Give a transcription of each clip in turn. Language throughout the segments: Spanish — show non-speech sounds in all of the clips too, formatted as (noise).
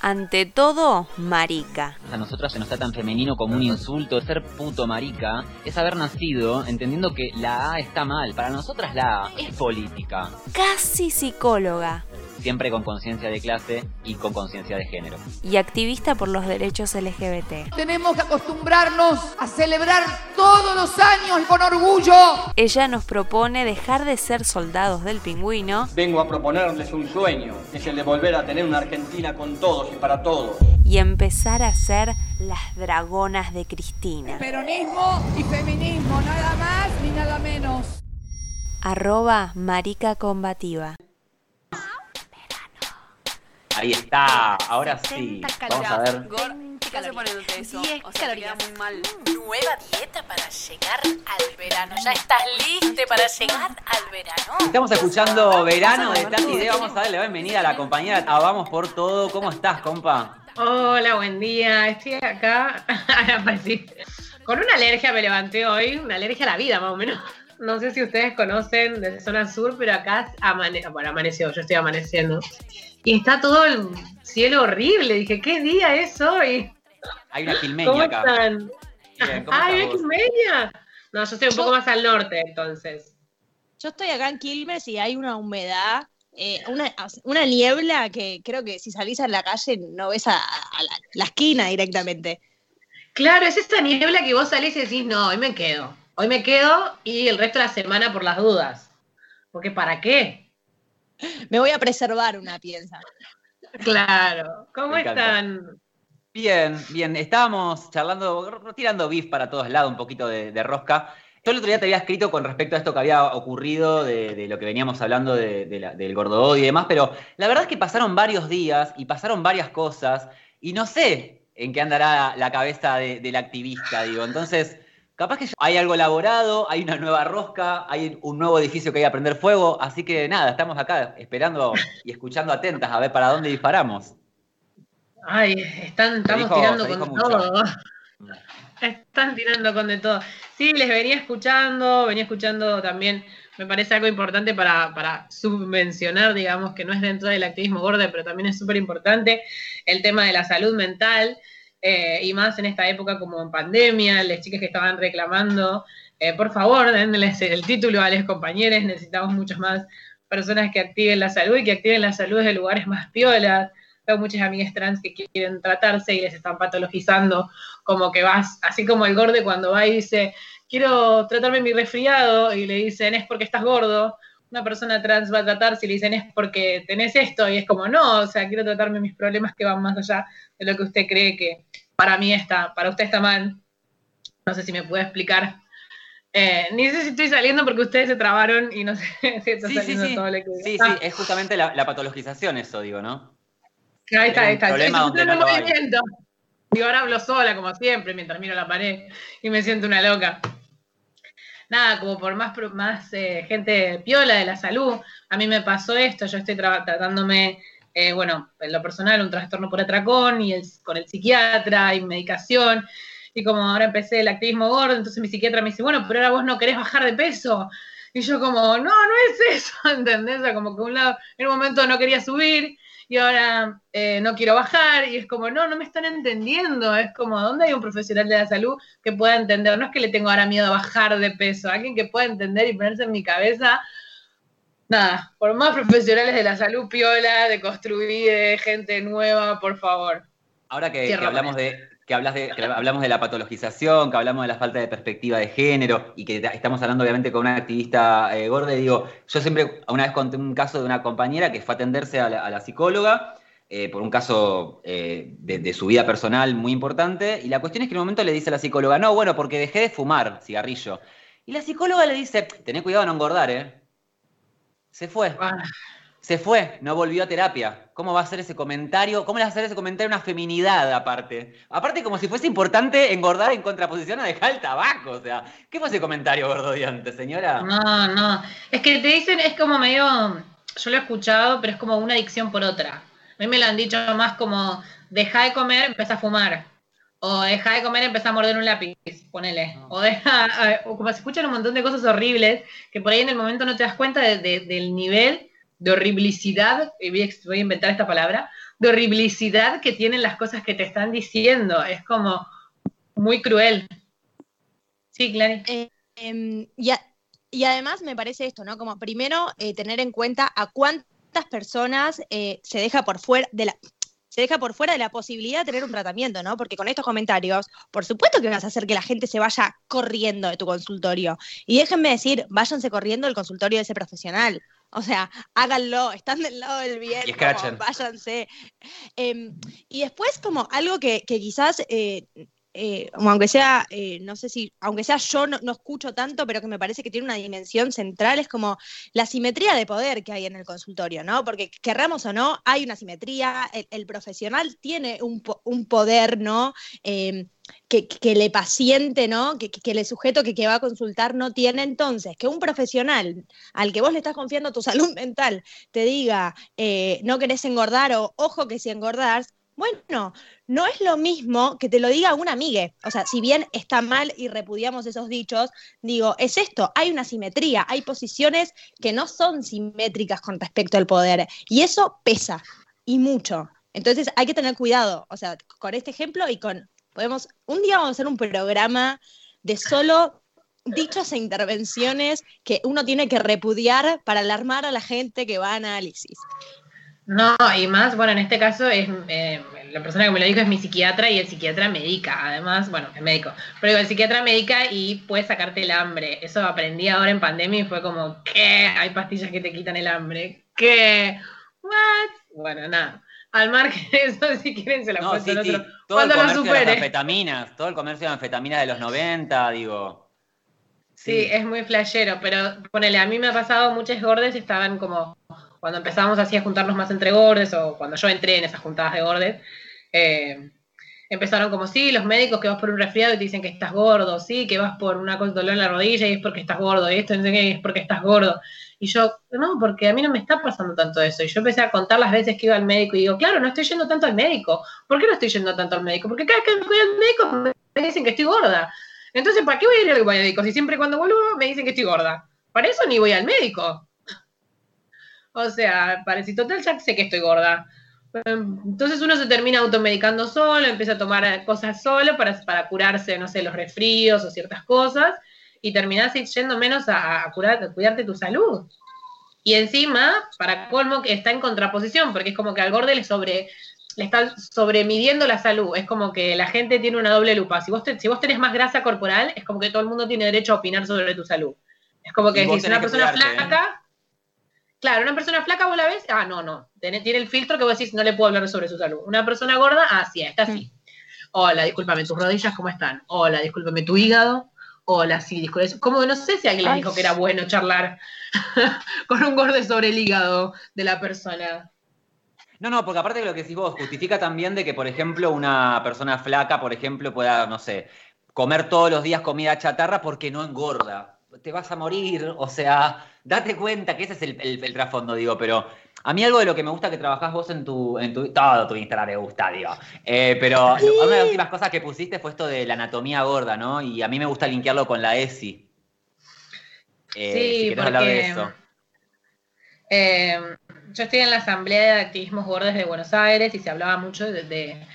Ante todo, marica. A nosotros se nos está tan femenino como un insulto. Ser puto marica es haber nacido entendiendo que la A está mal. Para nosotras la A es política. Casi psicóloga. Siempre con conciencia de clase y con conciencia de género. Y activista por los derechos LGBT. Tenemos que acostumbrarnos a celebrar todos los años con orgullo. Ella nos propone dejar de ser soldados del pingüino Vengo a proponerles un sueño, es el de volver a tener una Argentina con todos y para todos. y empezar a ser las dragonas de Cristina. Peronismo y feminismo, nada más ni nada menos. Arroba marica combativa. Ahí está, ahora sí. Vamos a ver. ¿Qué se de eso? 10 O sea, calorías. queda muy mal. Nueva dieta para llegar al verano. ¿Ya estás listo para llegar al verano? Estamos escuchando Verano de Tati D. Vamos a darle la bienvenida a la compañera a Vamos por Todo. ¿Cómo estás, compa? Hola, buen día. Estoy acá. (laughs) Aparecí. Con una alergia me levanté hoy, una alergia a la vida más o menos. No sé si ustedes conocen desde zona sur, pero acá amane bueno, amaneció, yo estoy amaneciendo. Y está todo el cielo horrible. Dije, ¿qué día es hoy? Hay una ¿Cómo quilmeña acá. están? Bien, ¿cómo ¡Ay, estás es vos? media! No, yo estoy un poco más al norte, entonces. Yo estoy acá en Quilmes y hay una humedad, eh, una, una niebla que creo que si salís a la calle no ves a, a la, la esquina directamente. Claro, es esta niebla que vos salís y decís, no, hoy me quedo. Hoy me quedo y el resto de la semana por las dudas. Porque ¿para qué? (laughs) Me voy a preservar una piensa. Claro. ¿Cómo Me encanta. están? Bien, bien. Estábamos charlando, tirando beef para todos lados, un poquito de, de rosca. Yo el otro día te había escrito con respecto a esto que había ocurrido, de, de lo que veníamos hablando de- de la- del gordo y demás, pero la verdad es que pasaron varios días y pasaron varias cosas y no sé en qué andará la cabeza de- del activista, digo. Entonces, capaz que hay algo elaborado, hay una nueva rosca, hay un nuevo edificio que hay a prender fuego, así que nada, estamos acá esperando y escuchando atentas a ver para dónde disparamos. Ay, están, estamos dijo- tirando con todo. (laughs) Están tirando con de todo. Sí, les venía escuchando, venía escuchando también, me parece algo importante para, para subvencionar, digamos, que no es dentro del activismo gordo, pero también es súper importante el tema de la salud mental, eh, y más en esta época como en pandemia, las chicas que estaban reclamando, eh, por favor, denles el título a los compañeros, necesitamos muchas más personas que activen la salud y que activen la salud desde lugares más piolas. Tengo muchas amigas trans que quieren tratarse y les están patologizando, como que vas, así como el gordo cuando va y dice, quiero tratarme mi resfriado, y le dicen, es porque estás gordo. Una persona trans va a tratarse y le dicen, es porque tenés esto, y es como, no, o sea, quiero tratarme mis problemas que van más allá de lo que usted cree que para mí está, para usted está mal. No sé si me puede explicar. Eh, ni sé si estoy saliendo porque ustedes se trabaron y no sé (laughs) si está Sí, sí, saliendo sí. todo lo que Sí, sí, es justamente la, la patologización eso, digo, ¿no? Ahí está, ahí está. un no lo hay. movimiento. Y ahora hablo sola, como siempre, mientras miro la pared y me siento una loca. Nada, como por más, más eh, gente piola de la salud, a mí me pasó esto, yo estoy tra- tratándome, eh, bueno, en lo personal, un trastorno por atracón y el- con el psiquiatra y medicación. Y como ahora empecé el activismo gordo, entonces mi psiquiatra me dice, bueno, pero ahora vos no querés bajar de peso. Y yo como, no, no es eso, (laughs) ¿entendés? Como que un lado, en un momento no quería subir y ahora eh, no quiero bajar y es como, no, no me están entendiendo, es como, ¿dónde hay un profesional de la salud que pueda entender? No es que le tengo ahora miedo a bajar de peso, alguien que pueda entender y ponerse en mi cabeza, nada, por más profesionales de la salud piola, de construir gente nueva, por favor. Ahora que, que hablamos de que hablas de hablamos de la patologización, que hablamos de la falta de perspectiva de género y que ta- estamos hablando obviamente con una activista eh, gorda, digo, yo siempre una vez conté un caso de una compañera que fue a atenderse a la, a la psicóloga eh, por un caso eh, de, de su vida personal muy importante y la cuestión es que en un momento le dice a la psicóloga, no, bueno, porque dejé de fumar cigarrillo. Y la psicóloga le dice, tené cuidado de no engordar, ¿eh? Se fue. Ah, se fue, no volvió a terapia. ¿Cómo va a hacer ese comentario? ¿Cómo le va a hacer ese comentario una feminidad aparte? Aparte, como si fuese importante engordar en contraposición a dejar el tabaco. O sea, ¿qué fue ese comentario gordodiante, señora? No, no. Es que te dicen, es como medio. Yo lo he escuchado, pero es como una adicción por otra. A mí me lo han dicho más como: deja de comer, empieza a fumar. O deja de comer, empieza a morder un lápiz, ponele. O deja. O como se escuchan un montón de cosas horribles que por ahí en el momento no te das cuenta de- de- del nivel de horriblicidad, y voy a, inventar esta palabra, de horriblicidad que tienen las cosas que te están diciendo. Es como muy cruel. Sí, Clary. Em, y, a- y además me parece esto, ¿no? Como primero eh, tener en cuenta a cuántas personas eh, se deja por fuera de la se deja por fuera de la posibilidad de tener un tratamiento, ¿no? Porque con estos comentarios, por supuesto que vas a hacer que la gente se vaya corriendo de tu consultorio. Y déjenme decir, váyanse corriendo del consultorio de ese profesional. O sea, háganlo, están del lado del bien, Y como, váyanse. Em, y después, como algo que, que quizás eh, eh, aunque sea, eh, no sé si, aunque sea yo no, no escucho tanto, pero que me parece que tiene una dimensión central, es como la simetría de poder que hay en el consultorio, ¿no? Porque querramos o no, hay una simetría, el, el profesional tiene un, un poder, ¿no? Que, que el paciente, ¿no? Que, que- el sujeto que, que va a consultar no tiene. Entonces, que un profesional al que vos le estás confiando tu (laughs) salud mental te diga, eh, no querés engordar o ojo que si engordás, bueno, no es lo mismo que te lo diga una amiga. O sea, si bien está mal y repudiamos esos dichos, digo, es esto, hay una simetría, hay posiciones que no son simétricas con respecto al poder. Y eso pesa, y mucho. Entonces hay que tener cuidado, o sea, con este ejemplo y con, podemos, un día vamos a hacer un programa de solo dichos e intervenciones que uno tiene que repudiar para alarmar a la gente que va a análisis. No, y más, bueno, en este caso es eh, la persona que me lo dijo es mi psiquiatra y el psiquiatra medica, además, bueno, es médico, pero digo, el psiquiatra medica y puede sacarte el hambre. Eso aprendí ahora en pandemia y fue como, ¿qué? Hay pastillas que te quitan el hambre. ¿Qué? ¿What? Bueno, nada. Al margen de eso, (laughs) si quieren, se la No, sí, sí. Todo el comercio de las anfetaminas, todo el comercio de anfetaminas de los 90, digo. Sí, es muy flashero, pero ponele, a mí me ha pasado, muchos gordes estaban como, cuando empezábamos así a juntarnos más entre gordes, o cuando yo entré en esas juntadas de gordes, eh, empezaron como, sí, los médicos que vas por un resfriado y te dicen que estás gordo, sí, que vas por una cosa dolor en la rodilla y es porque estás gordo, y esto es porque estás gordo. Y yo, no, porque a mí no me está pasando tanto eso. Y yo empecé a contar las veces que iba al médico y digo, claro, no estoy yendo tanto al médico. ¿Por qué no estoy yendo tanto al médico? Porque cada vez que voy al médico me dicen que estoy gorda. Entonces, ¿para qué voy a ir al médico si siempre cuando vuelvo me dicen que estoy gorda? Para eso ni voy al médico. O sea, parece total, ya sé que estoy gorda. Entonces uno se termina automedicando solo, empieza a tomar cosas solo para, para curarse, no sé, los resfríos o ciertas cosas, y terminás yendo menos a, a curar, a cuidarte tu salud. Y encima, para colmo, que está en contraposición, porque es como que al gordo le sobre le están sobremidiendo la salud. Es como que la gente tiene una doble lupa. Si vos, te- si vos tenés más grasa corporal, es como que todo el mundo tiene derecho a opinar sobre tu salud. Es como que si una tenés que persona cuidarte, ¿eh? Claro, una persona flaca vos la ves, ah, no, no, tiene, tiene el filtro que vos decís, no le puedo hablar sobre su salud. Una persona gorda, ah, sí, está así. Hola, discúlpame, tus rodillas, ¿cómo están? Hola, discúlpame, tu hígado. Hola, sí, discúlpame. Como no sé si alguien Ay. dijo que era bueno charlar (laughs) con un gordo sobre el hígado de la persona. No, no, porque aparte de lo que decís vos, justifica también de que, por ejemplo, una persona flaca, por ejemplo, pueda, no sé, comer todos los días comida chatarra porque no engorda. Te vas a morir, o sea, date cuenta que ese es el, el- el trasfondo, digo, pero a mí algo de lo que me gusta que trabajás vos en tu, en tu todo tu Instagram me gusta, digo. Eh, pero una de las últimas cosas que pusiste fue esto de la anatomía gorda, ¿no? Y a mí me gusta linkearlo con la ESI. Eh, Sí, si querés hablar de eso. Eh, yo estoy en la Asamblea de Activismos Gordes de Buenos Aires y se hablaba mucho de, de-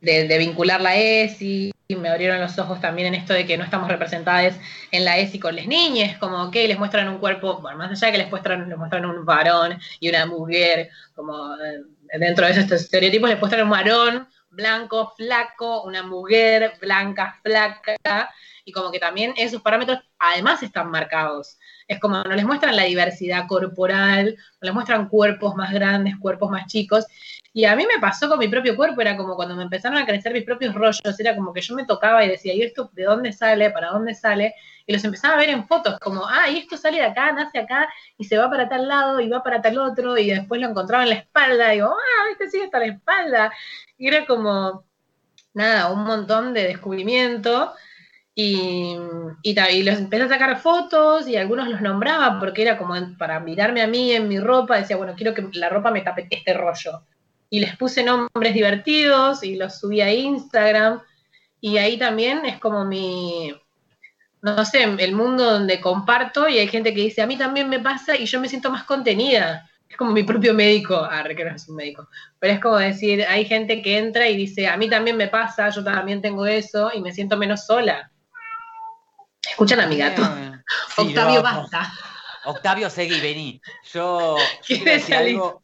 de- de vincular la ESI. Me abrieron los ojos también en esto de que no estamos representadas en la ESI con las niñas, como que les muestran un cuerpo, bueno, más allá de que les muestran, les muestran un varón y una mujer, como eh, dentro de esos estereotipos les muestran un varón blanco, flaco, una mujer blanca, flaca, y como que también esos parámetros además están marcados. Es como no les muestran la diversidad corporal, no les muestran cuerpos más grandes, cuerpos más chicos. Y a mí me pasó con mi propio cuerpo, era como cuando me empezaron a crecer mis propios rollos, era como que yo me tocaba y decía, ¿y esto de dónde sale? ¿Para dónde sale? Y los empezaba a ver en fotos, como, ah, y esto sale de acá, nace acá, y se va para tal lado, y va para tal otro, y después lo encontraba en la espalda, digo, ah, este sigue hasta la espalda. Y era como, nada, un montón de descubrimiento. Y, y, y los empecé a sacar fotos y algunos los nombraba porque era como para mirarme a mí en mi ropa, decía, bueno, quiero que la ropa me tape este rollo. Y les puse nombres divertidos y los subí a Instagram. Y ahí también es como mi, no sé, el mundo donde comparto y hay gente que dice, a mí también me pasa y yo me siento más contenida. Es como mi propio médico, ah, que no es un médico, pero es como decir, hay gente que entra y dice, a mí también me pasa, yo también tengo eso y me siento menos sola. Escuchan a mi gato. Sí, Octavio, no, basta. Octavio, seguí, vení. Yo (laughs) quiero decir, algo,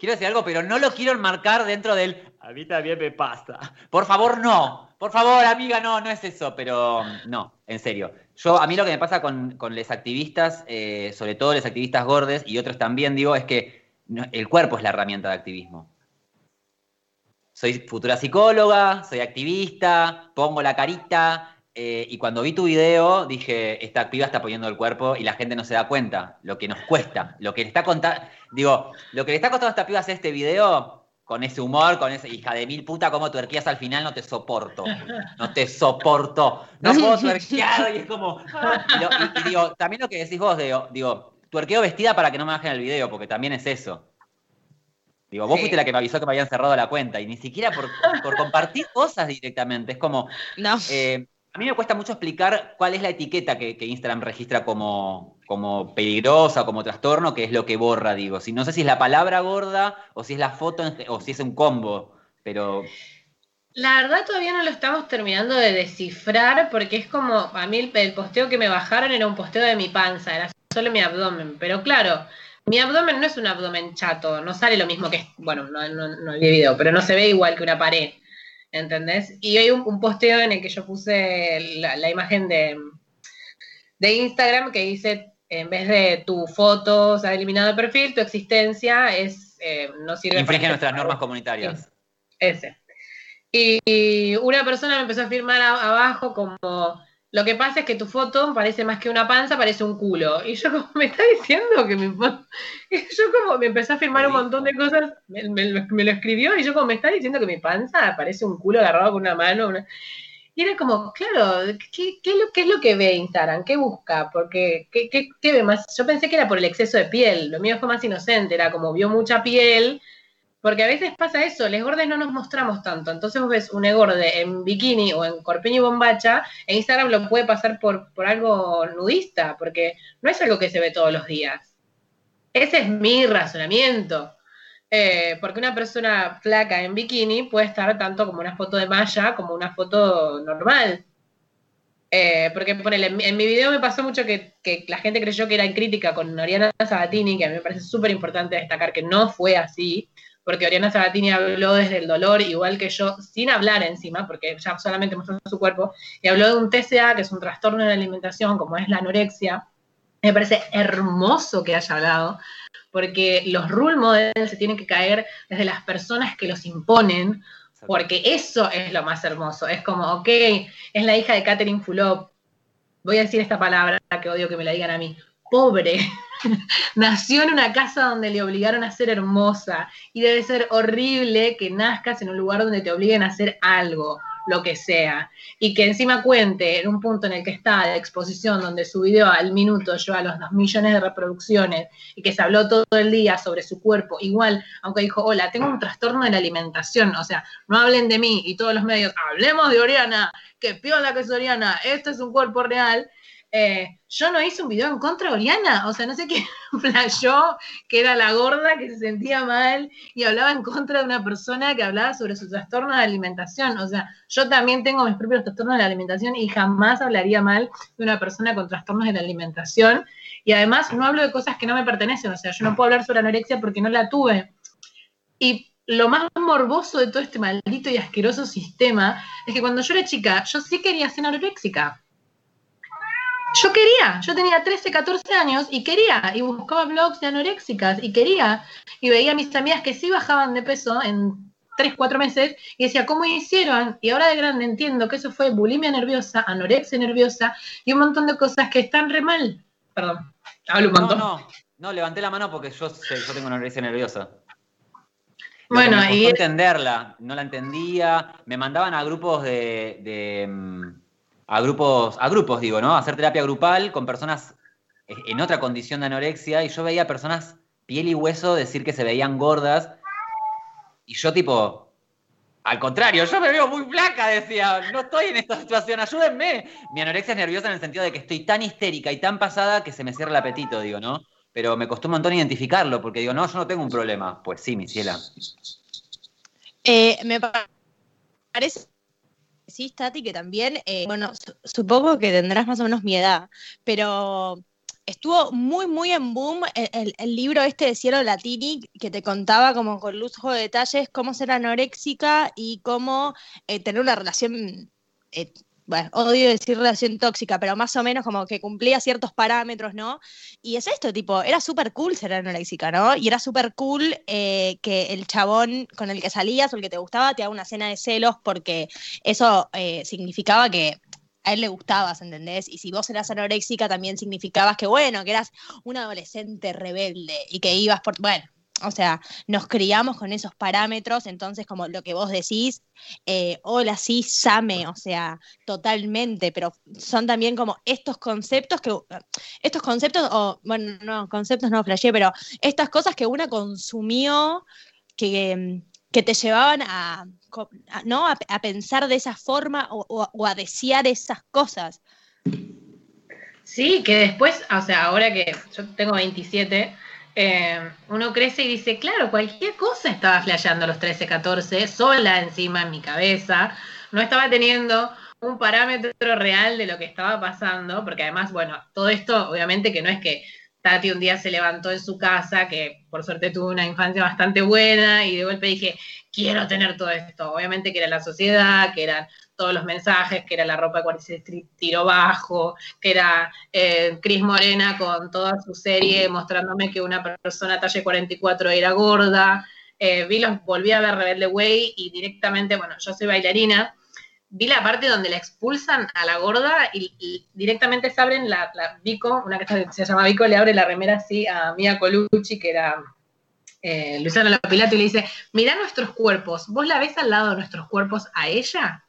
quiero decir algo, pero no lo quiero enmarcar dentro del. A mí también me pasa. Por favor, no. Por favor, amiga, no, no es eso, pero no, en serio. Yo, a mí lo que me pasa con, con los activistas, eh, sobre todo los activistas gordes y otros también, digo, es que el cuerpo es la herramienta de activismo. Soy futura psicóloga, soy activista, pongo la carita, eh, y cuando vi tu video dije, esta piba está poniendo el cuerpo y la gente no se da cuenta, lo que nos cuesta, lo que le está contando, digo, lo que le está costando a esta piba hacer este video, con ese humor, con esa hija de mil puta, como tuerquías al final, no te soporto, no te soporto, no puedo tuerquear, y es como, y, lo- y- y digo, también lo que decís vos, digo, digo, tuerqueo vestida para que no me bajen el video, porque también es eso. Digo, vos Sí. fuiste la que me avisó que me habían cerrado la cuenta y ni siquiera por, por compartir cosas directamente. Es como, No. eh, a mí me cuesta mucho explicar cuál es la etiqueta que, Instagram registra como, como peligrosa, como trastorno, que es lo que borra, digo. Si, no sé si es la palabra gorda o si es la foto o si es un combo, pero La verdad todavía no lo estamos terminando de descifrar porque es como, a mí el, posteo que me bajaron era un posteo de mi panza, era solo mi abdomen, pero claro, mi abdomen no es un abdomen chato, no sale lo mismo que, bueno, no, no, no vi video, pero no se ve igual que una pared, ¿entendés? Y hay un, un posteo en el que yo puse la, la imagen de, de Instagram que dice, en vez de tu foto se ha eliminado de perfil, tu existencia es, eh, no sirve infringe nuestras normas comunitarias. Ese. Y, y una persona me empezó a firmar a- abajo como, lo que pasa es que tu foto parece más que una panza, parece un culo. Y yo como, me está diciendo que mi foto... (laughs) Yo como, me empezó a firmar un montón de cosas, me, me lo- me lo escribió y yo como, me está diciendo que mi panza parece un culo agarrado con una mano. una-". Y era como, claro, ¿qué, qué es lo, qué es lo que ve Instagram? ¿Qué busca? Porque, ¿qué, qué, qué ve más? Yo pensé que era por el exceso de piel, lo mío fue más inocente, era como vio mucha piel, porque a veces pasa eso, les gordes no nos mostramos tanto. Entonces vos ves un egorde en bikini o en corpiño y bombacha, e Instagram lo puede pasar por, por algo nudista, porque no es algo que se ve todos los días. Ese es mi razonamiento. Eh, porque una persona flaca en bikini puede estar tanto como una foto de malla como una foto normal. Eh, porque ponele, en, en mi video me pasó mucho que, que la gente creyó que era en crítica con Oriana Sabatini, que a mí me parece súper importante destacar que no fue así, porque Oriana Sabatini habló desde el dolor, igual que yo, sin hablar encima, porque ya solamente mostró su cuerpo, y habló de un TCA, que es un trastorno de la alimentación, como es la anorexia. Me parece hermoso que haya hablado, porque los role models se tienen que caer desde las personas que los imponen, porque eso es lo más hermoso. Es como, ok, es la hija de Catherine Fulop. Voy a decir esta palabra que odio que me la digan a mí. Pobre. (laughs) Nació en una casa donde le obligaron a ser hermosa. Y debe ser horrible que nazcas en un lugar donde te obliguen a hacer algo, lo que sea. Y que encima cuente en un punto en el que está de exposición, donde su video al minuto lleva los dos millones de reproducciones y que se habló todo el día sobre su cuerpo. Igual, aunque dijo, hola, tengo un trastorno de la alimentación. O sea, no hablen de mí y todos los medios, hablemos de Oriana, que piola que es Oriana, este es un cuerpo real. Eh, yo no hice un video en contra de Oriana, o sea, no sé qué (laughs) flashó, que era la gorda que se sentía mal y hablaba en contra de una persona que hablaba sobre su trastorno de alimentación. O sea, yo también tengo mis propios trastornos de la alimentación y jamás hablaría mal de una persona con trastornos de la alimentación. Y además no hablo de cosas que no me pertenecen, o sea, yo no puedo hablar sobre anorexia porque no la tuve. Y lo más morboso de todo este maldito y asqueroso sistema es que cuando yo era chica, yo sí quería ser anoréxica. Yo quería, yo tenía 13, 14 años y quería, y buscaba blogs de anoréxicas y quería, y veía a mis amigas que sí bajaban de peso en 3, 4 meses y decía, ¿cómo hicieron? Y ahora de grande entiendo que eso fue bulimia nerviosa, anorexia nerviosa y un montón de cosas que están re mal. Perdón, hablo un montón. No, no, no, levanté la mano porque yo, tengo anorexia nerviosa. Lo Bueno, me y- entenderla, no la entendía, me mandaban a grupos de, de, mm, a grupos, a grupos digo, ¿no? A hacer terapia grupal con personas eh, en otra condición de anorexia y yo veía personas piel y hueso decir que se veían gordas y yo tipo, al contrario, yo me veo muy flaca, decía, no estoy en esta situación, ayúdenme. Mi anorexia es nerviosa en el sentido de que estoy tan histérica y tan pasada que se me cierra el apetito, digo, ¿no? Pero me costó un montón identificarlo, porque digo, no, yo no tengo un problema. Pues sí, mi ciela. Eh, me pa- parece, sí, Tati, que también, eh, bueno, su- supongo que tendrás más o menos mi edad, pero estuvo muy, muy en boom el, el- el libro este de Cielo Latini que te contaba como con lujo de detalles cómo ser anoréxica y cómo eh, tener una relación, eh, bueno, odio decir relación tóxica, pero más o menos como que cumplía ciertos parámetros, ¿no? Y es esto, tipo, era súper cool ser anoréxica, ¿no? Y era súper cool eh, que el chabón con el que salías o el que te gustaba te haga una cena de celos porque eso eh, significaba que a él le gustabas, ¿entendés? Y si vos eras anoréxica también significabas que, bueno, que eras un adolescente rebelde y que ibas por, bueno, o sea, nos criamos con esos parámetros, entonces como lo que vos decís, eh, hola, sí, Same, o sea, totalmente, pero son también como estos conceptos que, estos conceptos, o bueno, no, conceptos no flashé, pero estas cosas que una consumió que, que te llevaban a, ¿no? a pensar de esa forma o, o- o a desear esas cosas. Sí, que después, o sea, ahora que yo tengo 27, eh, uno crece y dice, claro, cualquier cosa estaba flasheando a los 13, 14, sola encima en mi cabeza, no estaba teniendo un parámetro real de lo que estaba pasando, porque además, bueno, todo esto obviamente que no es que Tati un día se levantó en su casa, que por suerte tuvo una infancia bastante buena y de golpe dije, quiero tener todo esto. Obviamente que era la sociedad, que eran todos los mensajes, que era la ropa que se tiró bajo, que era eh, Cris Morena con toda su serie mostrándome que una persona talle 44 era gorda. Eh, vi los, volví a ver Rebelde Way y directamente, bueno, yo soy bailarina, vi la parte donde la expulsan a la gorda y, directamente se abren la, la Vico, una que se llama Vico, le abre la remera así a Mia Colucci, que era eh, Lopilato, y le dice, mirá nuestros cuerpos, ¿vos la ves al lado de nuestros cuerpos a ella?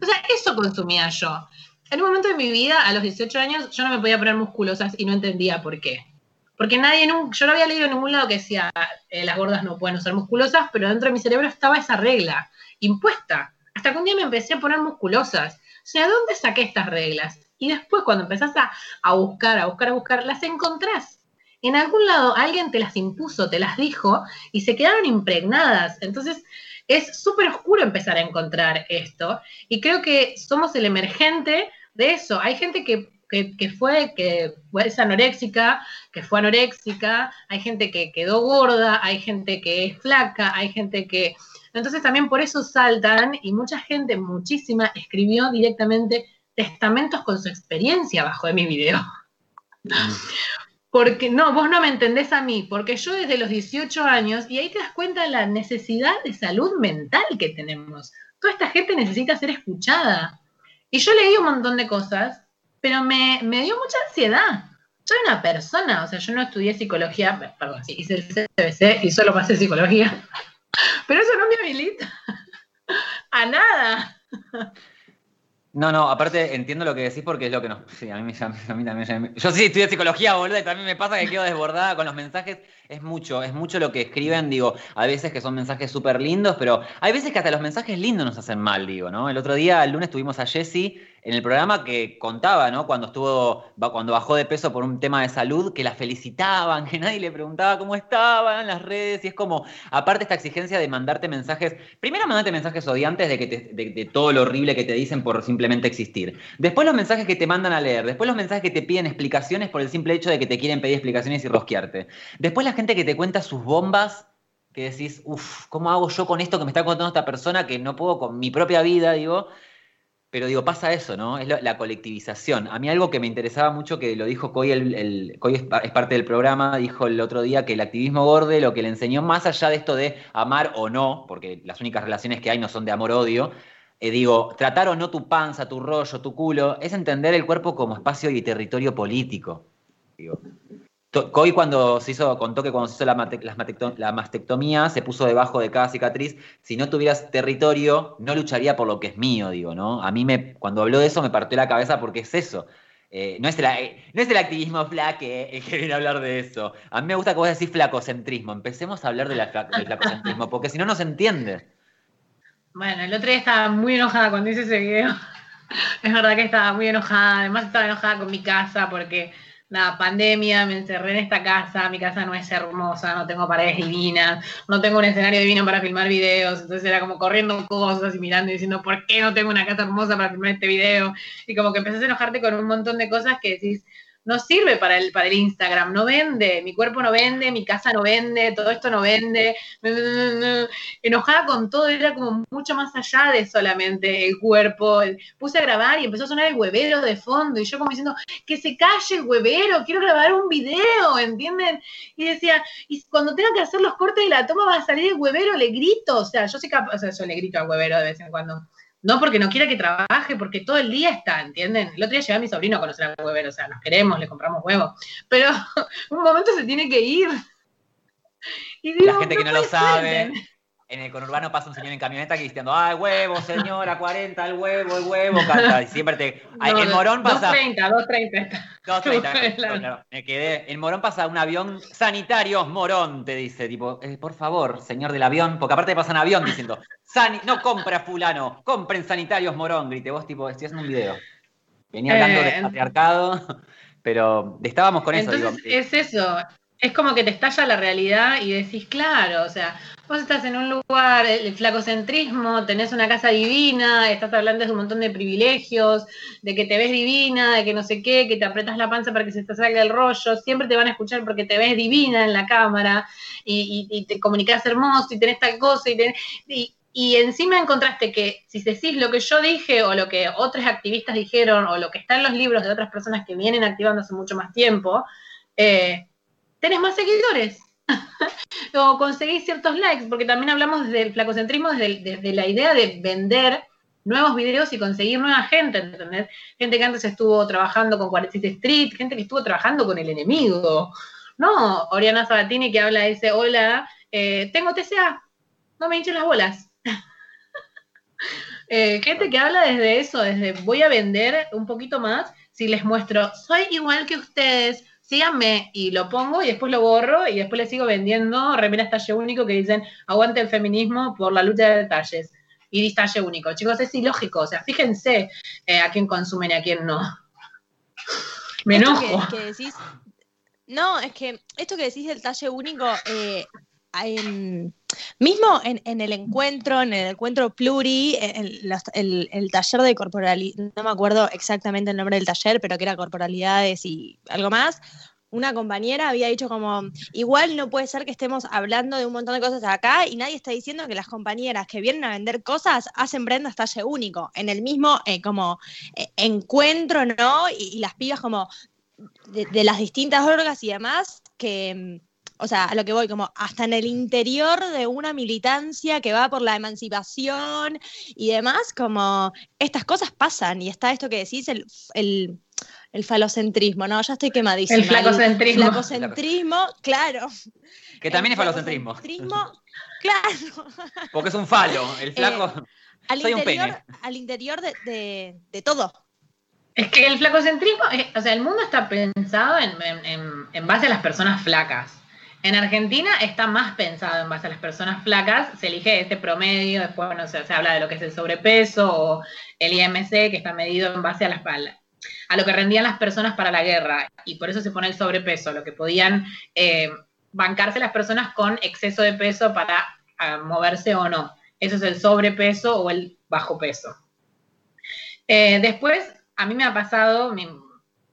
O sea, eso consumía yo. En un momento de mi vida, a los 18 años, yo no me podía poner musculosas y no entendía por qué. Porque nadie, nun- yo no había leído en ningún lado que decía eh, las gordas no pueden usar musculosas, pero dentro de mi cerebro estaba esa regla impuesta. Hasta que un día me empecé a poner musculosas. O sea, ¿de dónde saqué estas reglas? Y después, cuando empezás a, a buscar, a buscar, a buscar, las encontrás. En algún lado alguien te las impuso, te las dijo y se quedaron impregnadas. Entonces, es súper oscuro empezar a encontrar esto. Y creo que somos el emergente de eso. Hay gente que, que, fue, que es anoréxica, que fue anoréxica, hay gente que quedó gorda, hay gente que es flaca, hay gente que... Entonces también por eso saltan y mucha gente, muchísima, escribió directamente testamentos con su experiencia abajo de mi video. Porque no, vos no me entendés a mí, porque yo desde los 18 años, y ahí te das cuenta de la necesidad de salud mental que tenemos. Toda esta gente necesita ser escuchada. Y yo leí un montón de cosas, pero me, me dio mucha ansiedad. Soy una persona, o sea, yo no estudié psicología, perdón, sí, hice el CBC y solo pasé psicología. (laughs) Pero eso no me habilita (laughs) a nada. No, no, aparte entiendo lo que decís porque es lo que nos. Sí, a mí, me- a también. me- Yo sí estudié psicología, boludo, y también me pasa que quedo desbordada con los mensajes. Es mucho, es mucho lo que escriben, digo. A veces que son mensajes súper lindos, pero hay veces que hasta los mensajes lindos nos hacen mal, digo, ¿no? El otro día, el lunes, tuvimos a Jessie en el programa que contaba, ¿no? Cuando estuvo, cuando bajó de peso por un tema de salud, que la felicitaban, (laughs) que nadie le preguntaba cómo estaba en las redes, y es como, aparte esta exigencia de mandarte mensajes, primero mandarte mensajes odiantes de, que te- de, de todo lo horrible que te dicen por simplemente existir. Después los mensajes que te mandan a leer, después los mensajes que te piden explicaciones por el simple hecho de que te quieren pedir explicaciones y rosquearte. Después la gente que te cuenta sus bombas, que decís, uff, ¿cómo hago yo con esto que me está contando esta persona que no puedo con mi propia vida, digo? Pero digo, pasa eso, ¿no? Es la, colectivización. A mí algo que me interesaba mucho, que lo dijo Coy, el, es, pa- es parte del programa, dijo el otro día que el activismo gorde lo que le enseñó más allá de esto de amar o no, porque las únicas relaciones que hay no son de amor-odio, eh, digo, tratar o no tu panza, tu rollo, tu culo, es entender el cuerpo como espacio y territorio político. Digo, Coy cuando se hizo, contó que cuando se hizo la, mate- mastectomía se puso debajo de cada cicatriz. Si no tuvieras territorio, no lucharía por lo que es mío, digo, ¿no? A mí me, cuando habló de eso me partió la cabeza porque es eso. Eh, no, es el, eh, no es el activismo flaque el que viene a hablar de eso. A mí me gusta que vos decís flacocentrismo. Empecemos a hablar de la del flacocentrismo, (laughs) porque si no, no se entiende. Bueno, el otro día estaba muy enojada cuando hice ese video. (laughs) Es verdad que estaba muy enojada. Además estaba enojada con mi casa porque, nada, pandemia, me encerré en esta casa. Mi casa no es hermosa, no tengo paredes divinas, no tengo un escenario divino para filmar videos. Entonces era como corriendo cosas y mirando y diciendo, ¿por qué no tengo una casa hermosa para filmar este video? Y como que empezás a enojarte con un montón de cosas que decís, no sirve para el, para el Instagram, no vende, mi cuerpo no vende, mi casa no vende, todo esto no vende. Enojada con todo, era como mucho más allá de solamente el cuerpo. Puse a grabar y empezó a sonar el huevero de fondo y yo como diciendo, que se calle el huevero, quiero grabar un video, ¿entienden? Y decía, y cuando tenga que hacer los cortes de la toma va a salir el huevero, le grito, o sea, yo soy capaz, o sea, yo le grito al huevero de vez en cuando. No porque no quiera que trabaje, porque todo el día está, ¿entienden? El otro día llevé a mi sobrino a conocer al huevero, o sea, nos queremos, le compramos huevos, pero (laughs) un momento se tiene que ir. Y digo, La gente que no lo ser, sabe. En el conurbano pasa un señor en camioneta que diciendo, ¡ay, huevo, señora, 40, el huevo, el huevo! Canta, y siempre te... (laughs) Ay, No, el morón pasa... 2.30, 2.30 está. (laughs) 2.30, Claro. claro, me quedé. El morón pasa un avión sanitario, morón, te dice, tipo, eh, por favor, señor del avión, porque aparte pasan avión diciendo, "Sani- no compra fulano, compren sanitarios morón, grite vos, tipo, estoy haciendo un video. Venía hablando Eh, de patriarcado, (laughs) pero estábamos con eso, Entonces digo. eh, es eso, es como que te estalla la realidad y decís, claro, o sea, vos estás en un lugar, el flacocentrismo, tenés una casa divina, estás hablando de un montón de privilegios, de que te ves divina, de que no sé qué, que te apretas la panza para que se te salga el rollo, siempre te van a escuchar porque te ves divina en la cámara y, te comunicas hermoso y tenés tal cosa y, tenés- y, y encima encontraste que si decís lo que yo dije o lo que otros activistas dijeron o lo que está en los libros de otras personas que vienen activando hace mucho más tiempo, eh, tenés más seguidores. (laughs) o conseguís ciertos likes, porque también hablamos del flacocentrismo desde, desde la idea de vender nuevos videos y conseguir nueva gente, ¿entendés? Gente que antes estuvo trabajando con 47 Street, gente que estuvo trabajando con el enemigo. No, Oriana Sabatini que habla, dice, hola, eh, tengo TCA, no me hinchen las bolas. (laughs) Eh, gente que habla desde eso, desde voy a vender un poquito más, si les muestro, soy igual que ustedes, síganme, y lo pongo y después lo borro y después les sigo vendiendo remeras talle único que dicen, aguante el feminismo por la lucha de detalles. Y dice talle único. Chicos, es ilógico, o sea, fíjense eh, a quién consumen y a quién no. Me Esto enojo. Que, que decís, no, es que esto que decís del talle único, eh, mismo en, el encuentro, en el encuentro pluri, el, taller de corporalidad, no me acuerdo exactamente el nombre del taller, pero que era corporalidades y algo más, una compañera había dicho como, igual no puede ser que estemos hablando de un montón de cosas acá y nadie está diciendo que las compañeras que vienen a vender cosas hacen prendas talle único, en el mismo eh, como eh, encuentro, ¿no? Y, y las pibas como de, de las distintas orgas y demás, que, mm, o sea, a lo que voy, como hasta en el interior de una militancia que va por la emancipación y demás, como estas cosas pasan y está esto que decís, el, el, el falocentrismo, ¿no? Ya estoy quemadísima. El flacocentrismo. flacocentrismo, claro. Que también El es falocentrismo. flacocentrismo, Claro. Porque es un falo. El flaco. Eh, Al Soy un interior, pene. al interior de, de- de todo. Es que el flacocentrismo, eh, o sea, el mundo está pensado en, en- en- en base a las personas flacas. En Argentina está más pensado en base a las personas flacas, se elige este promedio, después bueno, se, habla de lo que es el sobrepeso o el IMC, que está medido en base a, las, a lo que rendían las personas para la guerra, y por eso se pone el sobrepeso, lo que podían eh, bancarse las personas con exceso de peso para moverse o no. Eso es el sobrepeso o el bajo peso. Eh, después, a mí me ha pasado,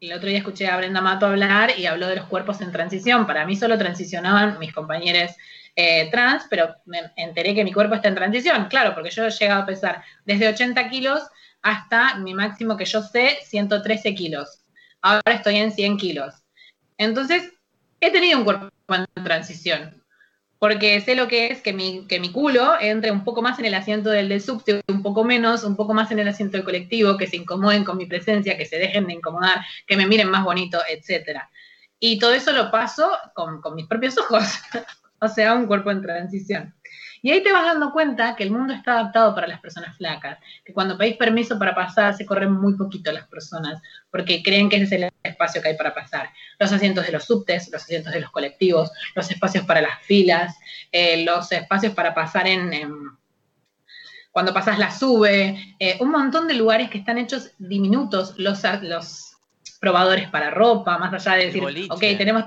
el otro día escuché a Brenda Mato hablar y habló de los cuerpos en transición. Para mí solo transicionaban mis compañeros eh, trans, pero me enteré que mi cuerpo está en transición. Claro, porque yo he llegado a pesar desde 80 kilos hasta mi máximo que yo sé, 113 kilos. Ahora estoy en 100 kilos. Entonces, he tenido un cuerpo en transición. Porque sé lo que es que mi, que mi culo entre un poco más en el asiento del, del subte, un poco menos, un poco más en el asiento del colectivo, que se incomoden con mi presencia, que se dejen de incomodar, que me miren más bonito, etc. Y todo eso lo paso con, con mis propios (laughs) ojos. (laughs) o sea, un cuerpo en transición. Y ahí te vas dando cuenta que el mundo está adaptado para las personas flacas, que cuando pedís permiso para pasar se corren muy poquito las personas, porque creen que ese es el espacio que hay para pasar. Los asientos de los subtes, los asientos de los colectivos, los espacios para las filas, eh, los espacios para pasar en, en cuando pasas la sube, eh, un montón de lugares que están hechos diminutos, los, los probadores para ropa, más allá de decir, ok, tenemos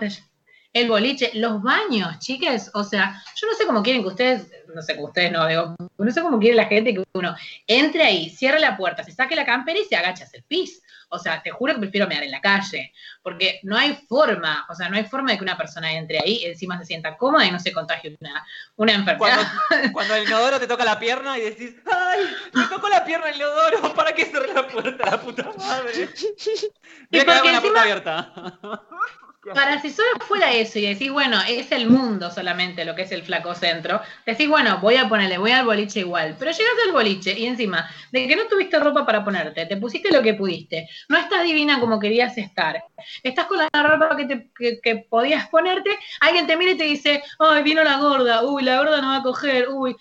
el boliche, los baños, chiques, o sea, yo no sé cómo quieren que ustedes, no sé, como ustedes no, digo, no sé cómo quiere la gente que uno entre ahí, cierre la puerta, se saque la campera y se agacha hacia el pis. O sea, te juro que prefiero mear en la calle, porque no hay forma, o sea, no hay forma de que una persona entre ahí, encima se sienta cómoda y no se contagie una, una enfermedad. Cuando, cuando el inodoro te toca la pierna y decís, ¡ay! Me tocó la pierna el inodoro, ¿para qué cerré la puerta, la puta madre? Voy a quedar porque con la puerta encima- abierta. Para si solo fuera eso y decís, bueno, es el mundo solamente lo que es el flaco centro, decís, bueno, voy a ponerle, voy al boliche igual. Pero llegas al boliche y encima, de que no tuviste ropa para ponerte, te pusiste lo que pudiste, no estás divina como querías estar, estás con la ropa que, te- que- que podías ponerte, alguien te mira y te dice, ay, vino la gorda, uy, la gorda no va a coger, uy.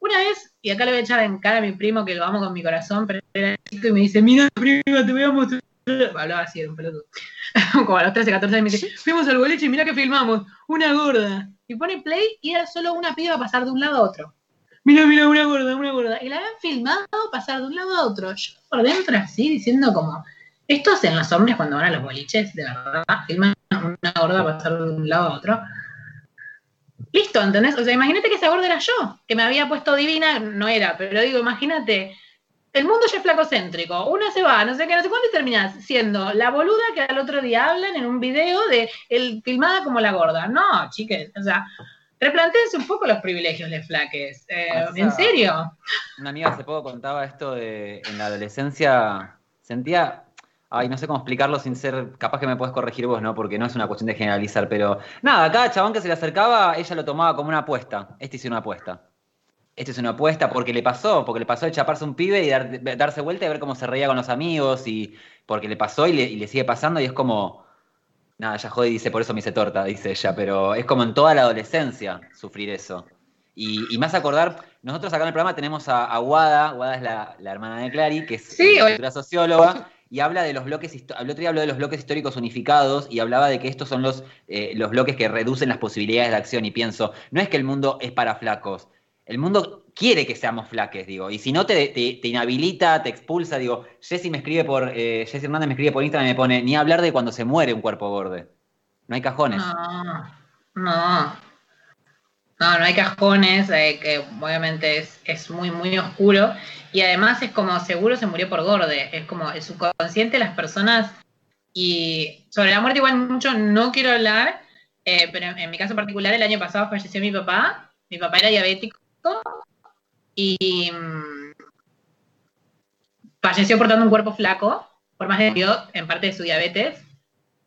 Una vez, y acá le voy a echar en cara a mi primo que lo amo con mi corazón, pero era chico y me dice, mira, prima, te voy a mostrar. (laughs) Hablaba así, era un pelotudo. (laughs) como a los 13, 14 años, me dice, fuimos al boliche y mira que filmamos, una gorda. Y pone play y era solo una piba pasar de un lado a otro. Mira, mira, una gorda, una gorda. Y la habían filmado pasar de un lado a otro. Yo por dentro así, diciendo como, esto hacen los hombres cuando van a los boliches, de verdad, filman una gorda pasar de un lado a otro. Listo, ¿entendés? O sea, imagínate que esa gorda era yo, que me había puesto divina, no era, pero digo, imagínate, el mundo ya es flacocéntrico, uno se va, no sé qué, no sé cuándo y terminás siendo la boluda que al otro día hablan en un video de el filmada como la gorda. No, chiques, o sea, replantéense un poco los privilegios de flaques. Eh, O sea, ¿En serio? Una amiga hace poco contaba esto de en la adolescencia sentía, ay, no sé cómo explicarlo sin ser, capaz que me puedes corregir vos, ¿no? Porque no es una cuestión de generalizar, pero nada, cada chabón que se le acercaba, ella lo tomaba como una apuesta. Este hizo una apuesta. Este es una apuesta porque le pasó, porque le pasó de chaparse un pibe y dar- darse vuelta y ver cómo se reía con los amigos y porque le pasó y le, y le sigue pasando y es como, nada, ya jode y dice, por eso me hice torta, dice ella, pero es como en toda la adolescencia sufrir eso. Y, y más acordar, nosotros acá en el programa tenemos a, a Wada, Wada es la, la hermana de Clary, que es Sí, una socióloga, y habla de los bloques, el otro día habló de los bloques históricos unificados y hablaba de que estos son los, eh, los bloques que reducen las posibilidades de acción. Y pienso, no es que el mundo es para flacos, el mundo quiere que seamos flaques, digo, y si no te, inhabilita, te expulsa, digo, Jessy me escribe por, eh, Jessy Hernández me escribe por Instagram y me pone, ni hablar de cuando se muere un cuerpo gordo. No hay cajones. No, no. No, no hay cajones, eh, que obviamente es, es muy, muy oscuro. Y además es como seguro se murió por gorde. Es como el subconsciente de las personas. Y sobre la muerte, igual mucho no quiero hablar, eh, pero en mi caso particular, el año pasado falleció mi papá. Mi papá era diabético y mm, falleció portando un cuerpo flaco, por más de en parte de su diabetes.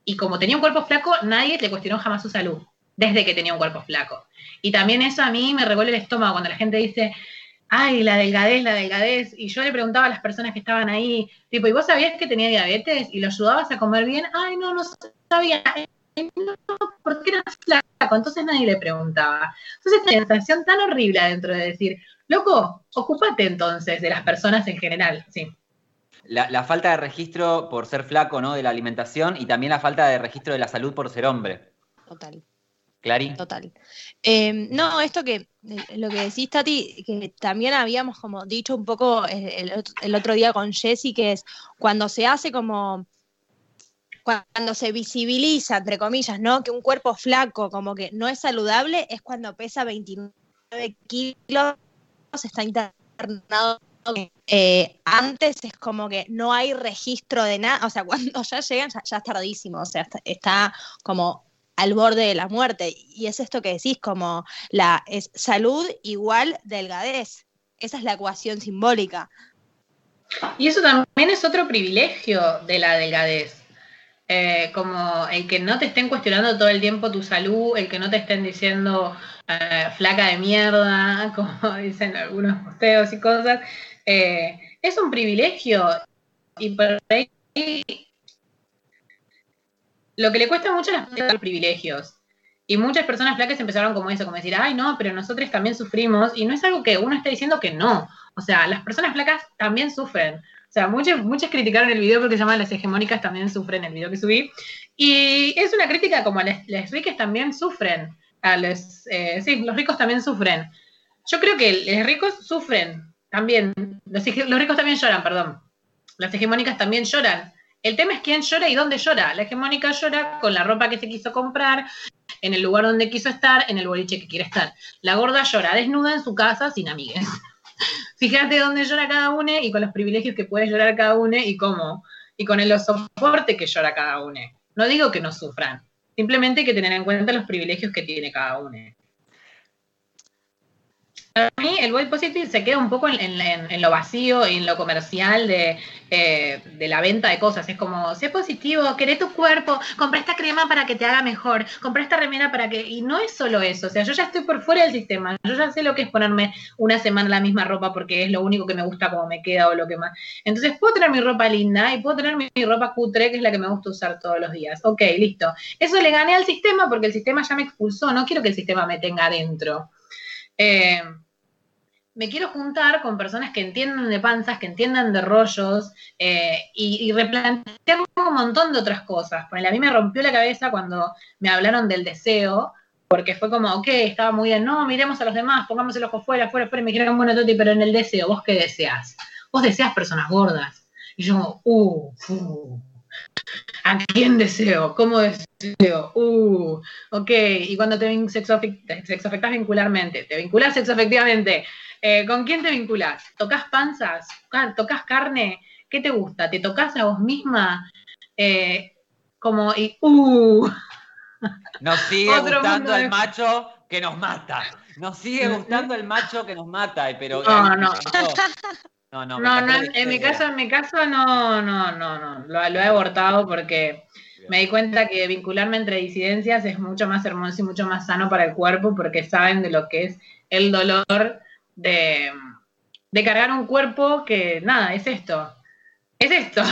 Y como tenía un cuerpo flaco, nadie le cuestionó jamás su salud, desde que tenía un cuerpo flaco. Y también eso a mí me revuelve el estómago cuando la gente dice, ay, la delgadez, la delgadez. Y yo le preguntaba a las personas que estaban ahí, tipo, ¿y vos sabías que tenía diabetes? ¿Y lo ayudabas a comer bien? Ay, no, no sabía. "Ay, No, ¿por qué eras flaco? Entonces nadie le preguntaba. Entonces, esta sensación tan horrible adentro de decir, loco, ocúpate entonces de las personas en general. Sí. La, la falta de registro por ser flaco, ¿no? De la alimentación y también la falta de registro de la salud por ser hombre. Total. Clary. Total. Eh, no, esto que eh, lo que decís, Tati, que también habíamos como dicho un poco el, el otro día con Jessy, que es cuando se hace como cuando se visibiliza, entre comillas, ¿no? Que un cuerpo flaco como que no es saludable, es cuando pesa 29 kilos, está internado. Eh, antes es como que no hay registro de nada, o sea, (laughs) cuando ya llegan ya, es tardísimo, o sea, está, está como al borde de la muerte. Y es esto que decís, como la es salud igual delgadez. Esa es la ecuación simbólica. Y eso también es otro privilegio de la delgadez. Eh, como el que no te estén cuestionando todo el tiempo tu salud, el que no te estén diciendo eh, flaca de mierda, (laughs) como dicen algunos posteos y cosas, eh, es un privilegio. Y por ahí lo que le cuesta mucho a las privilegios. Y muchas personas flacas empezaron como eso, como decir, ay, no, pero nosotros también sufrimos. Y no es algo que uno esté diciendo que no. O sea, las personas flacas también sufren. Sea, muchas, criticaron el video porque se llaman las hegemónicas también sufren el video que subí. Y es una crítica como las, ricas también sufren. Eh, sí, los ricos también sufren. Yo creo que los ricos sufren también. Los, los ricos también lloran, perdón. Las hegemónicas también lloran. El tema es quién llora y dónde llora. La hegemónica llora con la ropa que se quiso comprar, en el lugar donde quiso estar, en el boliche que quiere estar. La gorda llora desnuda en su casa sin amigues. (laughs) Fíjate dónde llora cada uno y con los privilegios que puede llorar cada uno y cómo. Y con el soporte que llora cada uno. No digo que no sufran, simplemente hay que tener en cuenta los privilegios que tiene cada uno. Para mí el body positive se queda un poco en, lo vacío y en lo comercial de, eh, de, la venta de cosas. Es como, sé positivo, queré tu cuerpo, compra esta crema para que te haga mejor, compra esta remera para que... Y no es solo eso, o sea, yo ya estoy por fuera del sistema, yo ya sé lo que es ponerme una semana la misma ropa porque es lo único que me gusta como me queda o lo que más. Entonces puedo tener mi ropa linda y puedo tener mi, mi ropa cutre, que es la que me gusta usar todos los días. Ok, listo. Eso le gané al sistema porque el sistema ya me expulsó, no quiero que el sistema me tenga adentro. Eh, me quiero juntar con personas que entiendan de panzas, que entiendan de rollos eh, y, y, un montón de otras cosas. Porque a mí me rompió la cabeza cuando me hablaron del deseo, porque fue como, ok, estaba muy bien, no, miremos a los demás, pongamos el ojo fuera, fuera, fuera, y me dijeron, bueno, Toti, pero en el deseo, ¿vos qué deseas? Vos deseas personas gordas. Y yo, uh, uh ¿A quién deseo? ¿Cómo deseo? Uh, ok. Y cuando te sexo, sexo afectas vincularmente, te vinculas sexo efectivamente, eh, ¿Con quién te vinculas? ¿Tocas panzas? ¿Tocas carne? ¿Qué te gusta? ¿Te tocas a vos misma? Eh, como, y, uh. Nos sigue gustando el macho que nos mata. Nos sigue gustando el macho que nos mata, pero. No, (laughs) no. No, no, no, en mi caso, en mi caso no, no, no, no. Lo, lo he abortado porque me di cuenta que vincularme entre disidencias es mucho más hermoso y mucho más sano para el cuerpo porque saben de lo que es el dolor de, cargar un cuerpo que, nada, es esto. Es esto.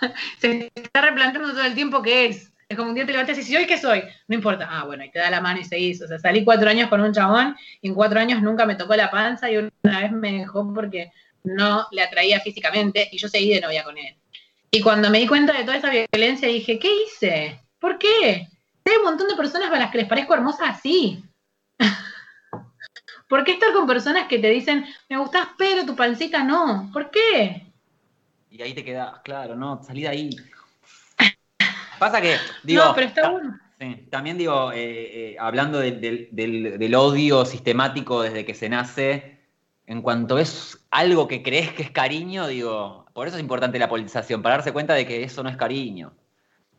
(laughs) Se está replanteando todo el tiempo que es. Es como un día te levantas y dices, ¿hoy qué soy? No importa. Ah, bueno, y te da la mano y se hizo. O sea, salí cuatro años con un chabón y en cuatro años nunca me tocó la panza y una vez me dejó porque no le atraía físicamente y yo seguí de novia con él. Y cuando me di cuenta de toda esa violencia dije, ¿qué hice? ¿Por qué? Hay un montón de personas a las que les parezco hermosa así. (laughs) ¿Por qué estar con personas que te dicen, me gustas, pero tu pancita no? ¿Por qué? Y ahí te quedas, claro, no, salí de ahí. Pasa que, (laughs) digo. No, pero está bueno. Sí, también digo, eh, eh, hablando del, odio sistemático desde que se nace, en cuanto es algo que crees que es cariño, digo, por eso es importante la politización, para darse cuenta de que eso no es cariño.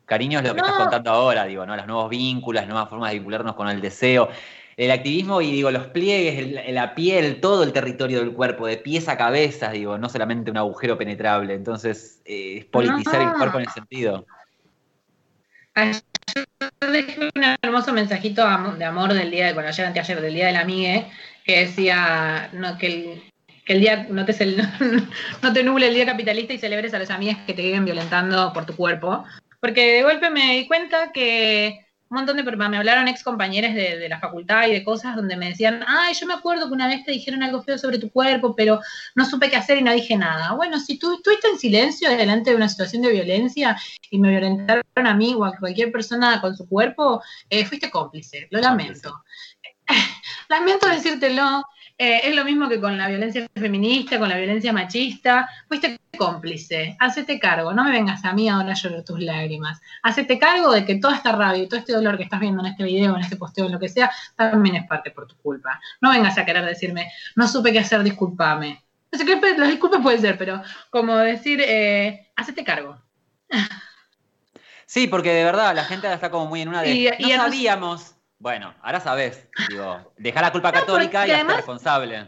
Cariño es lo que estás contando ahora, digo, ¿no? Los nuevos vínculos, las nuevas formas de vincularnos con el deseo el activismo y digo, los pliegues, la piel, todo el territorio del cuerpo, de pies a cabeza, digo, no solamente un agujero penetrable. Entonces, eh, es politizar el cuerpo en el sentido. Yo dejé un hermoso mensajito de amor del día de, bueno, ayer anteayer, del día de la amiga, que decía no, que, el, día no te, (laughs) no te nuble el día capitalista y celebres a los amigos que te viven violentando por tu cuerpo. Porque de golpe me di cuenta que un montón de me hablaron ex compañeros de, la facultad y de cosas donde me decían, ay, yo me acuerdo que una vez te dijeron algo feo sobre tu cuerpo, pero no supe qué hacer y no dije nada. Bueno, si tú estuviste en silencio delante de una situación de violencia y me violentaron a mí o a cualquier persona con su cuerpo, eh, fuiste cómplice, lo lamento. (laughs) lamento decírtelo, eh, es lo mismo que con la violencia feminista, con la violencia machista. Fuiste cómplice. Hacete cargo. No me vengas a mí ahora a llorar tus lágrimas. Hacete cargo de que toda esta rabia y todo este dolor que estás viendo en este video, en este posteo, en lo que sea, también es parte por tu culpa. No vengas a querer decirme, no supe qué hacer, discúlpame. No sé qué, las disculpas pueden ser, pero como decir, eh, hacete cargo. Sí, porque de verdad la gente está como muy en una de. Y, no sabíamos. Bueno, ahora sabes, digo, deja la culpa católica y hazte responsable.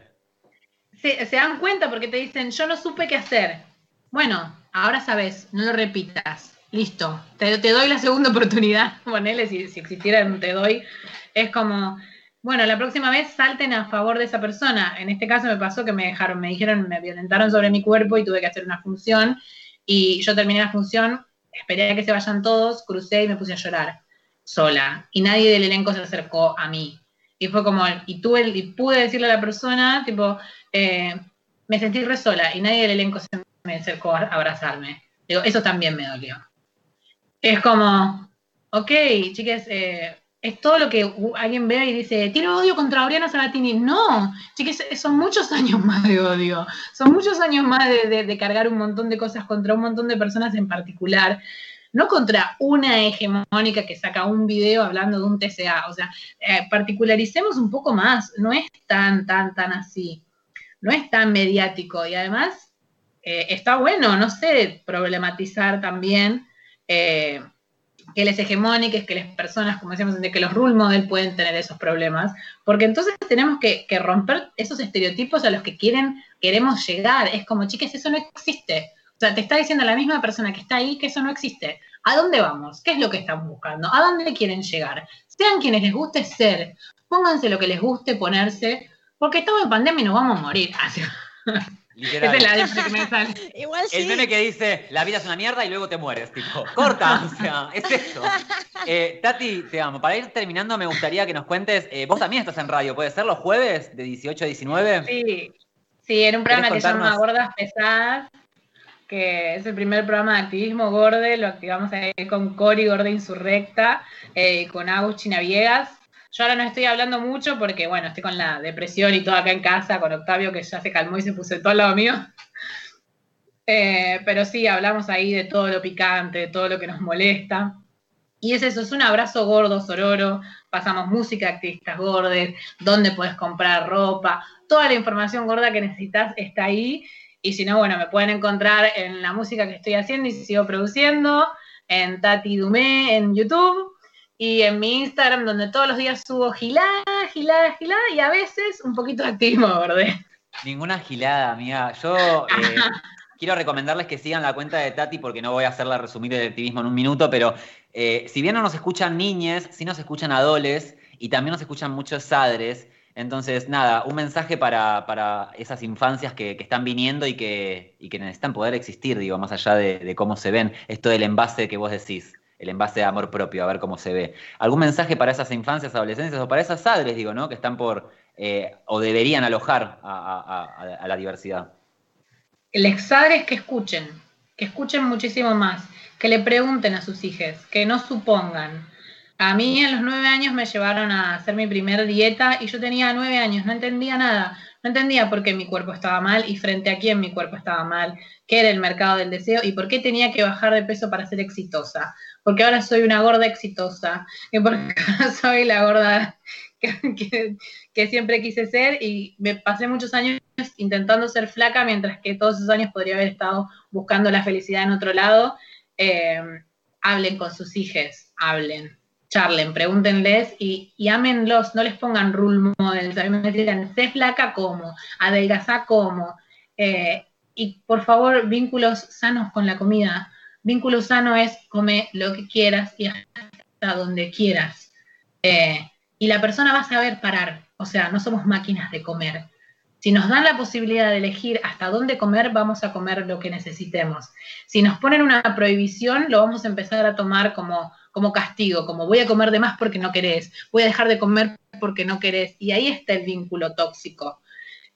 Se, se, dan cuenta porque te dicen, yo no supe qué hacer. bueno, ahora sabes, no lo repitas. Listo, te, te doy la segunda oportunidad. (laughs) Ponele, si, si existiera un te doy. Es como, bueno, la próxima vez salten a favor de esa persona. En este caso me pasó que me dejaron, me dijeron, me violentaron sobre mi cuerpo y tuve que hacer una función. Y yo terminé la función, esperé a que se vayan todos, crucé y me puse a llorar sola. Y nadie del elenco se acercó a mí. Y fue como, y tuve, y pude decirle a la persona, tipo, eh, me sentí re sola y nadie del elenco se me acercó a abrazarme. Digo, eso también me dolió. Es como, ok, chicas, eh, es todo lo que alguien ve y dice, tiene odio contra Oriana Sabatini. No, chicas, son muchos (laughs) años más de odio. Son muchos años más de, de- de cargar un montón de cosas contra un montón de personas en particular. No contra una hegemónica que saca un video hablando de un TCA. O sea, eh, particularicemos un poco más. No es tan, tan, tan así. No es tan mediático. Y además, eh, está bueno, no sé, problematizar también eh, que les hegemónicas, que las personas, como decíamos antes, que los role model pueden tener esos problemas, porque entonces tenemos que, que romper esos estereotipos a los que quieren, queremos llegar. Es como, chicas, eso no existe. O sea, te está diciendo la misma persona que está ahí que eso no existe. ¿A dónde vamos? ¿Qué es lo que están buscando? ¿A dónde quieren llegar? Sean quienes les guste ser, pónganse lo que les guste ponerse, porque estamos en pandemia y nos vamos a morir. (laughs) Literal. Es la que me sale. (laughs) Igual sí. El meme que dice, la vida es una mierda y luego te mueres, tipo, corta, o sea, es esto. (laughs) Eh, Tati, te amo. Para ir terminando, me gustaría que nos cuentes, eh, vos también estás en radio, ¿puede ser los jueves de 18 a 19? Sí, sí, en un programa que ¿Querés se llama? Gordas Pesadas, que es el primer programa de activismo gorde, lo activamos ahí con Cori Gorda Insurrecta, eh, con Agus Chinaviegas. Yo ahora no estoy hablando mucho porque, bueno, estoy con la depresión y todo acá en casa, con Octavio que ya se calmó y se puso todo al lado mío. (laughs) Eh, pero sí, hablamos ahí de todo lo picante, de todo lo que nos molesta. Y es eso, es un abrazo gordo, sororo. Pasamos música activistas gordes, dónde puedes comprar ropa, toda la información gorda que necesitas está ahí. Y si no, bueno, me pueden encontrar en la música que estoy haciendo y sigo produciendo, en Tati Dumé en YouTube y en mi Instagram, donde todos los días subo gilada, gilada, gilada y a veces un poquito de activismo gorde. Ninguna gilada, amiga. Yo (laughs) eh, quiero recomendarles que sigan la cuenta de Tati porque no voy a hacerla resumir el activismo en un minuto, pero eh, si bien no nos escuchan niñes, sí nos escuchan adoles y también nos escuchan muchos sadres. Entonces, nada, un mensaje para, para esas infancias que, que están viniendo y que, y que necesitan poder existir, digo, más allá de, cómo se ven. Esto del envase que vos decís, el envase de amor propio, a ver cómo se ve. ¿Algún mensaje para esas infancias, adolescencias o para esas sadres, digo, ¿no? Que están por, eh, o deberían alojar a, a- a- a la diversidad. Les padres que escuchen, que escuchen muchísimo más, que le pregunten a sus hijos, que no supongan. A mí a los nueve años me llevaron a hacer mi primer dieta y yo tenía nueve años, no entendía nada, no entendía por qué mi cuerpo estaba mal y frente a quién mi cuerpo estaba mal, qué era el mercado del deseo y por qué tenía que bajar de peso para ser exitosa. Porque ahora soy una gorda exitosa, y porque (laughs) soy la gorda que siempre quise ser y me pasé muchos años intentando ser flaca mientras que todos esos años podría haber estado buscando la felicidad en otro lado. Eh, hablen con sus hijos, hablen, charlen, pregúntenles y, y no les pongan rule models, a mí me digan, sé flaca como, adelgazá como, Eh, y por favor, vínculos sanos con la comida. Vínculo sano es come lo que quieras y hasta donde quieras. Eh, y la persona va a saber parar, o sea, no somos máquinas de comer. Si nos dan la posibilidad de elegir hasta dónde comer, vamos a comer lo que necesitemos. Si nos ponen una prohibición, lo vamos a empezar a tomar como, como castigo, como voy a comer de más porque no querés, voy a dejar de comer porque no querés. Y ahí está el vínculo tóxico.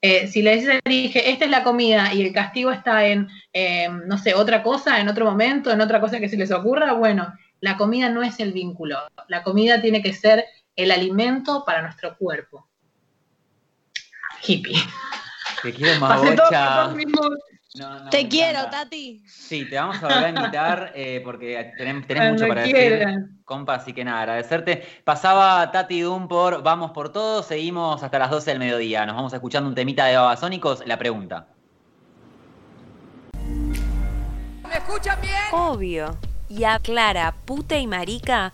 Eh, si le dije, esta es la comida y el castigo está en, eh, no sé, otra cosa, en otro momento, en otra cosa que se les ocurra, bueno, la comida no es el vínculo. La comida tiene que ser el alimento para nuestro cuerpo. Hippie. Te quiero, Magocha. No, no, Te quiero, encanta. Tati. Sí, te vamos a volver a invitar eh, porque tenés, tenés mucho para decir, compa, así que nada, agradecerte. Pasaba Tati Dum por Vamos por Todo, seguimos hasta las 12 del mediodía. Nos vamos escuchando un temita de Babasónicos. La pregunta. ¿Me escuchan bien? Obvio. Y a Clara, puta y marica,